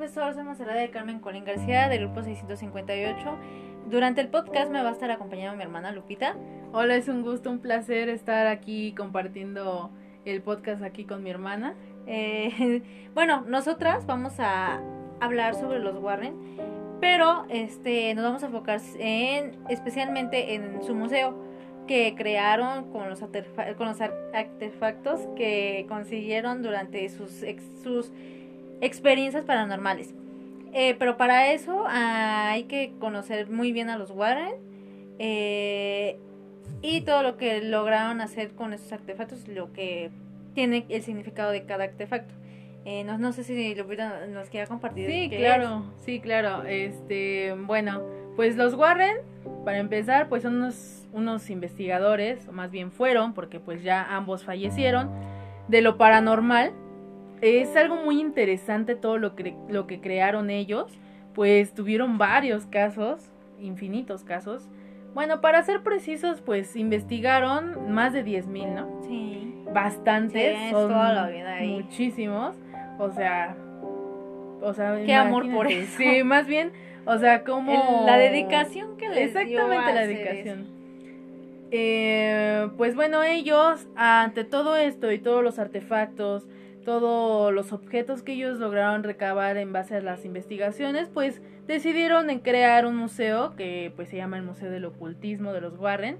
profesor. Soy Monserrat de Carmen Colín García, del grupo 658. Durante el podcast me va a estar acompañando mi hermana Lupita. Hola, es un gusto, un placer estar aquí compartiendo el podcast aquí con mi hermana. Eh, bueno, nosotras vamos a hablar sobre los Warren, pero este nos vamos a enfocar en especialmente en su museo que crearon con los, artefactos que consiguieron durante sus, sus experiencias paranormales. Eh, pero para eso ah, hay que conocer muy bien a los Warren eh, y todo lo que lograron hacer con estos artefactos, lo que tiene el significado de cada artefacto. Eh, no, no sé si Lupita nos quiera compartir. Sí, claro, sí, claro. Este, bueno, pues los Warren, para empezar, pues son unos, unos investigadores, o más bien fueron, porque pues ya ambos fallecieron, de lo paranormal. Es algo muy interesante todo lo que, lo que crearon ellos, pues tuvieron varios casos, infinitos casos. Bueno, para ser precisos, pues investigaron más de 10.000, ¿no? Sí. bastantes, Sí, son toda la vida ahí. muchísimos, o sea, o sea, Qué amor por eso. Sí, más bien, o sea, como El- la dedicación que les dio exactamente a la dedicación. Eh, pues bueno, ellos ante todo esto y todos los artefactos, todos los objetos que ellos lograron recabar en base a las investigaciones, pues decidieron en crear un museo que pues se llama el Museo del Ocultismo de los Warren,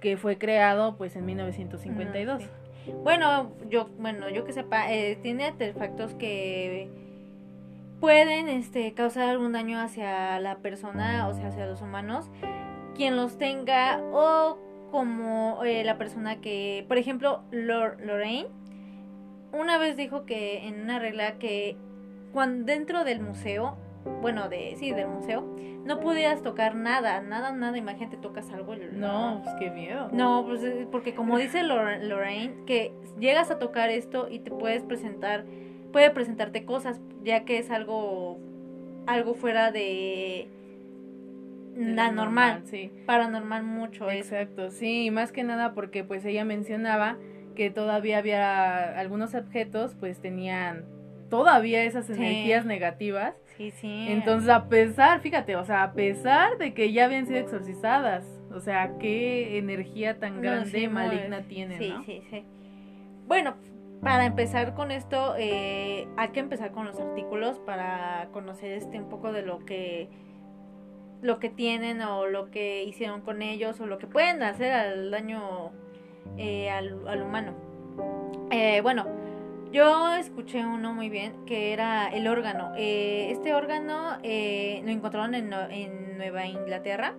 que fue creado pues en 1952. Ah, sí. Bueno, yo, bueno, yo que sepa, eh, tiene artefactos que pueden este, causar algún daño hacia la persona, o sea, hacia los humanos, quien los tenga, o como eh, la persona que, por ejemplo, Lor- Lorraine, una vez dijo que en una regla que cuando dentro del museo, bueno, de sí, del museo, no podías tocar nada, nada, nada, imagínate, tocas algo. No, pues qué miedo. No, pues eh, porque como dice Lor- Lorraine, que llegas a tocar esto y te puedes presentar, puede presentarte cosas, ya que es algo, algo fuera de la lo normal, sí. paranormal mucho es. Exacto, sí, más que nada porque pues ella mencionaba que todavía había algunos objetos pues tenían todavía esas Sí. energías negativas. Sí, sí. Entonces, a pesar, fíjate, o sea, a pesar de que ya habían sido exorcizadas, o sea, qué energía tan No, grande sí, y no, maligna es- tienen, sí, ¿no? sí, sí. Bueno, para empezar con esto, eh, hay que empezar con los artículos para conocer este un poco de lo que lo que tienen o lo que hicieron con ellos o lo que pueden hacer al daño eh, al, al humano. Eh, bueno, yo escuché uno muy bien que era el órgano. Eh, este órgano lo encontraron en, en Nueva Inglaterra.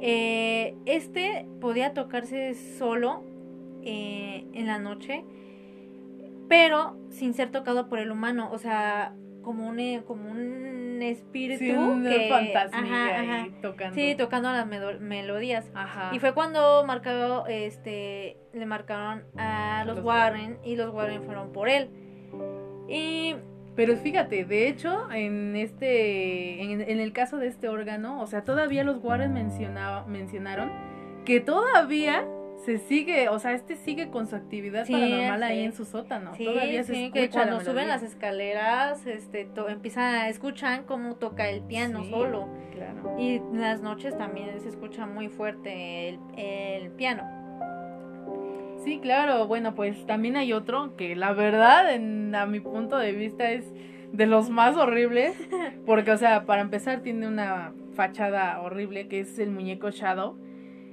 Este podía tocarse solo en la noche, pero sin ser tocado por el humano, o sea, como un, eh, como un espíritu Sí, un que ajá, ahí tocando. Sí, tocando las melodías. Ajá. Y fue cuando marcado, este, le marcaron a los, Los Warren y los Warren fueron por él. Y Pero fíjate, de hecho, en este, en, en el caso de este órgano, o sea, todavía los Warren mencionaba, mencionaron que todavía se sigue, o sea, este sigue con su actividad Sí, paranormal sí. ahí en su sótano. sí, todavía se escucha que la cuando suben las escaleras, este, to- empiezan a escuchan cómo toca el piano solo. Claro. Y en las noches también se escucha muy fuerte el, el piano. Sí, claro. Bueno, pues también hay otro que la verdad, en, a mi punto de vista, es de los más horribles. Porque, o sea, para empezar, tiene una fachada horrible que es el muñeco Shadow.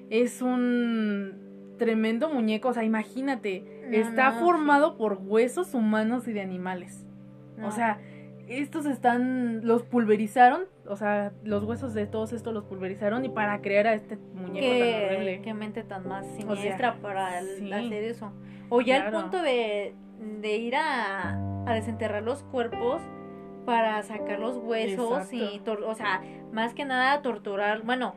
Es un tremendo muñeco, o sea, imagínate, No, está no, formado por huesos humanos y de animales. No. O sea, estos están, los pulverizaron, o sea, los huesos de todos estos los pulverizaron y para crear a este muñeco tan qué, horrible. qué mente tan más O sea, siniestra para sí. hacer eso. O ya al Claro. punto de, de ir a, a desenterrar los cuerpos para sacar los huesos y, Exacto. tor- o sea, más que nada torturar, bueno,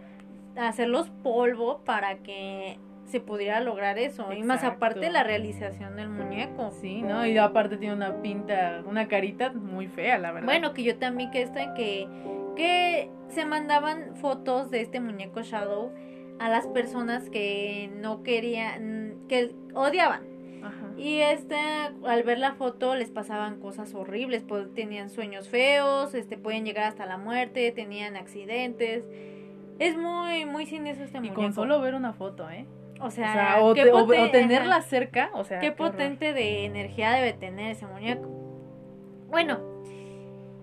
hacerlos polvo para que se pudiera lograr eso. Y más aparte la realización del muñeco. Sí, ¿no? Y aparte tiene una pinta, una carita muy fea, la verdad. Bueno, que yo también que esto que que se mandaban fotos de este muñeco Shadow a las personas que no querían, que odiaban. Ajá. Y este, al ver la foto les pasaban cosas horribles, pues tenían sueños feos, este, pueden llegar hasta la muerte, tenían accidentes. Es muy, muy siniestro este Y muñeco. con solo ver una foto, ¿eh? O O sea, o, qué te- o- poten- o tenerla ajá, cerca, o sea. qué qué horror. potente de energía debe tener ese muñeco. Bueno,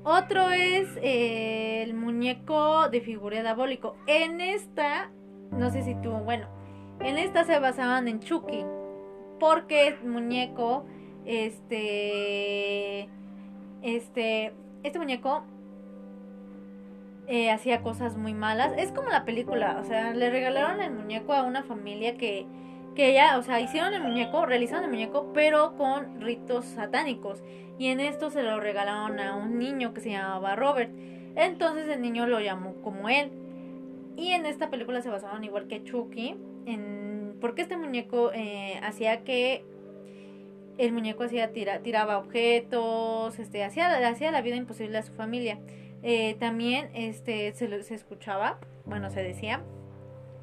otro es eh, el muñeco de figura diabólico. En esta, no sé si tú, bueno, en esta se basaban en Chucky, porque el muñeco, este, este, este muñeco eh, hacía cosas muy malas. Es como la película, o sea, le regalaron el muñeco a una familia que, que ya, o sea, hicieron el muñeco, realizaron el muñeco, pero con ritos satánicos. Y en esto se lo regalaron a un niño que se llamaba Robert. Entonces el niño lo llamó como él. Y en esta película se basaron igual que Chucky, en, porque este muñeco eh, hacía que el muñeco hacía tira, tiraba objetos, este, hacía, hacía la vida imposible a su familia. Eh, también este, se, se escuchaba, bueno, se decía,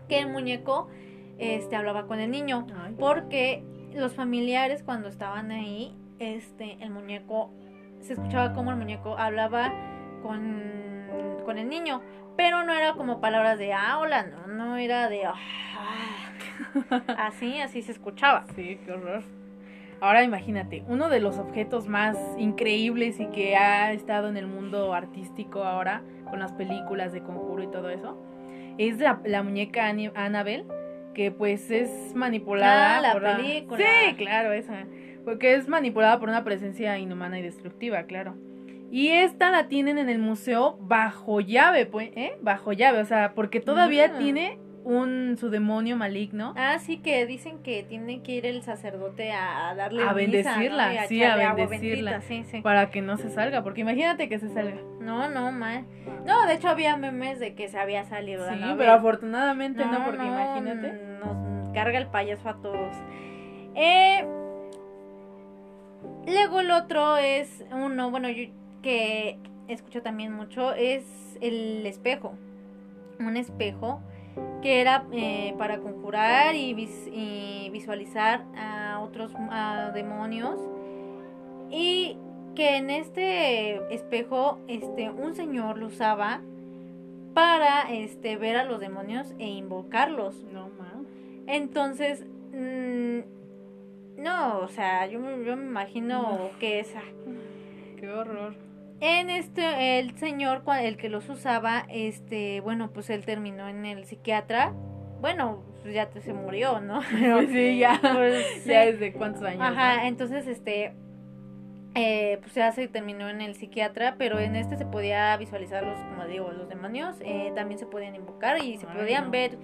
que el muñeco este, hablaba con el niño, Ay, porque los familiares cuando estaban ahí, este, el muñeco, se escuchaba como el muñeco hablaba con, con el niño, pero no era como palabras de ah, hola, no, no era de ah, así, así se escuchaba. Sí, qué horror. Ahora imagínate, uno de los objetos más increíbles y que ha estado en el mundo artístico ahora, con las películas de conjuro y todo eso, es la, la muñeca Annabelle, que pues es manipulada Ah, la por película. Sí, claro, esa. Porque es manipulada por una presencia inhumana y destructiva, claro. Y esta la tienen en el museo bajo llave, pues, ¿eh? Bajo llave, o sea, porque todavía Ah. tiene un su demonio maligno Ah, sí que dicen que tiene que ir el sacerdote a, a darle A misa, bendecirla, ¿no? Y sí, a agua bendecirla. bendita, sí, sí. para que no se salga, porque imagínate que se salga. No, no, mal. No, de hecho había memes de que se había salido. Sí, pero afortunadamente no, porque imagínate. Nos carga el payaso a todos. Eh, luego el otro es uno, bueno, yo que escucho también mucho, es el espejo. Un espejo que era eh, para conjurar y, vis- y visualizar a otros a demonios. Y que en este espejo este un señor lo usaba para este ver a los demonios e invocarlos. No, ma. Entonces, mm, no, o sea, yo, me- yo me imagino que esa. Qué horror. En este, el señor, el que los usaba, este, bueno, pues él terminó en el psiquiatra. Bueno, pues ya se murió, ¿no? Pero, sí, ya. pues, Ya desde cuántos años. Ajá, ¿no? entonces este eh, pues ya se terminó en el psiquiatra, pero en este se podía visualizar los, como digo, los demonios, eh, también se podían invocar y se Ay, podían no. ver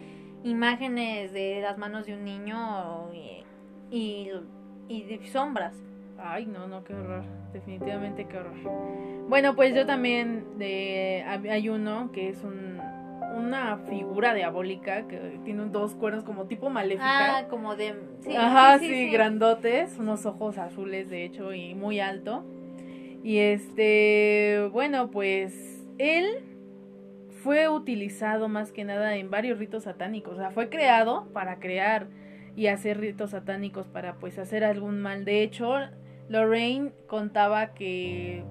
imágenes de las manos de un niño y, y, y de sombras. Ay, no, no, qué horror. Definitivamente qué horror. Bueno, pues yo también de hay uno que es un una figura diabólica que tiene dos cuernos como tipo maléfica. Ah, como de... Sí, Ajá, sí, sí, sí, sí. grandotes, unos ojos azules de hecho y muy alto. Y este, bueno, pues él fue utilizado más que nada en varios ritos satánicos, o sea, fue creado para crear y hacer ritos satánicos para pues hacer algún mal. De hecho, Lorraine contaba que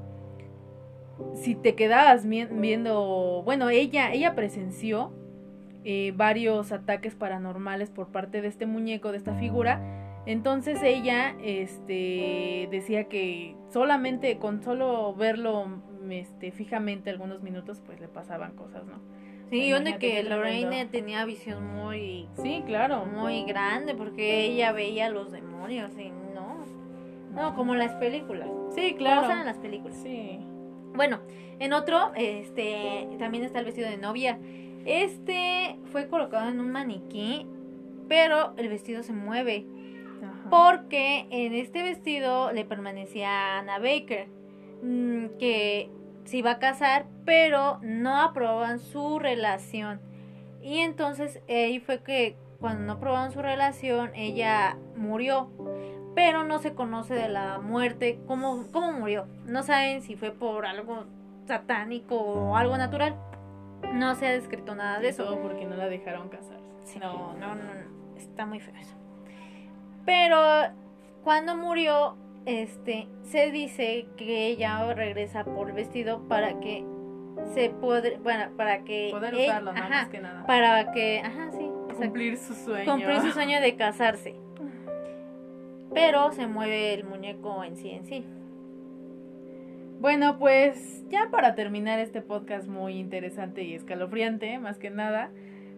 si te quedabas viendo, bueno, ella ella presenció eh, varios ataques paranormales por parte de este muñeco, de esta figura. Entonces ella este, decía que solamente con solo verlo este, fijamente algunos minutos, pues le pasaban cosas, ¿no? Sí, donde Imagínate que Lorraine tremendo. tenía visión muy, Sí, claro. muy grande porque ella veía a los demonios y no. No, como las películas. Sí, Claro. claro. en las películas. Sí. Bueno, en otro, este, también está el vestido de novia. Este fue colocado en un maniquí, pero el vestido se mueve. Ajá. Porque en este vestido le permanecía a Anna Baker, mm, que se iba a casar, pero no aprobaban su relación. Y entonces ahí fue que cuando no aprobaban su relación, ella murió. Pero no se conoce de la muerte, cómo, cómo murió. No saben si fue por algo satánico o algo natural. No se ha descrito nada de eso. Todo porque no la dejaron casarse. Sí, No, no, no, no, está muy feo eso. Pero cuando murió, este, se dice que ella regresa por vestido para que se puede, bueno, para que Poder ajá, Más que nada. para que, ajá, sí, exacto, Cumplir su sueño. cumplir su sueño de casarse. Pero se mueve el muñeco en sí en sí. Bueno, pues ya para terminar este podcast muy interesante y escalofriante, más que nada,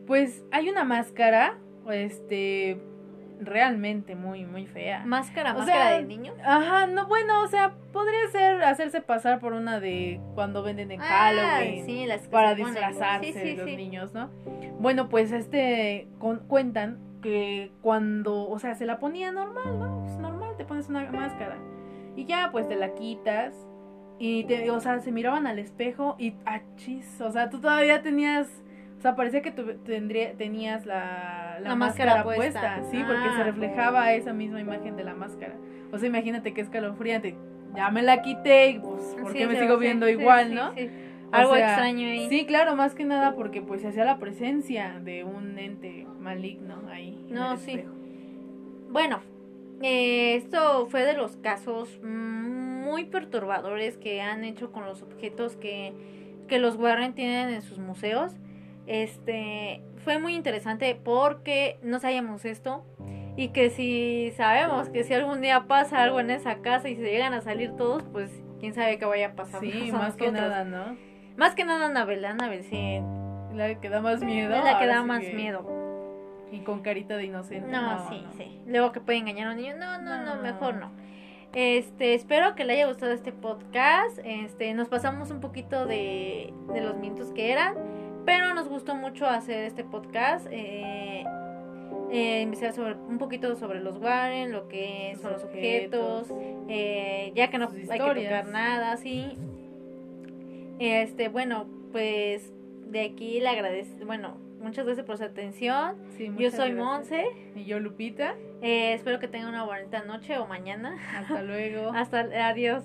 pues hay una máscara, este, realmente muy, muy fea. Máscara, O máscara sea, de niño. Ajá, no, bueno, o sea, podría ser hacerse pasar por una de cuando venden en Ah, Halloween. sí, las que para disfrazarse Sí, sí, los sí. niños, ¿no? Bueno, pues este con- cuentan que cuando, o sea, se la ponía normal, ¿no? Pues normal, te pones una máscara y ya pues te la quitas y te, o sea, se miraban al espejo y achis, o sea, tú todavía tenías o sea, parecía que tú tendría, tenías la, la, La máscara, máscara puesta. puesta. sí, porque Ah. se reflejaba esa misma imagen de la máscara. O sea, imagínate que escalofriante. Ya me la quité y pues, ¿por Sí, qué me sigo sí, viendo sí, igual, sí, no? Algo sea, extraño ahí. Sí, claro, más que nada porque pues se hacía la presencia de un ente maligno ahí. No, sí. espejo. Bueno, eh, esto fue de los casos muy perturbadores que han hecho con los objetos que, que los Warren tienen en sus museos. Este fue muy interesante porque no sabíamos esto y que si sabemos que si algún día pasa algo en esa casa y se llegan a salir todos, pues quién sabe qué vaya a pasar. Sí, más que nada, ¿no? Más que nada Anabel, Anabel sí, La que da más miedo. es la que da más que- miedo. Y con carita de inocente. No, sí, no. sí. Luego que puede engañar a un niño. No, no, no, No. mejor no. Este, espero que le haya gustado este podcast. Este, nos pasamos un poquito de, de los minutos que eran, pero nos gustó mucho hacer este podcast. Eh, eh, sobre un poquito sobre los Warren, lo que son los objetos, eh, ya que no hay que tocar nada, sí. Este, bueno, pues de aquí le agradezco, bueno, muchas gracias por su atención. Sí, Yo soy gracias. Monse. Y yo, Lupita. Eh, espero que tengan una bonita noche o mañana. Hasta luego. Hasta adiós.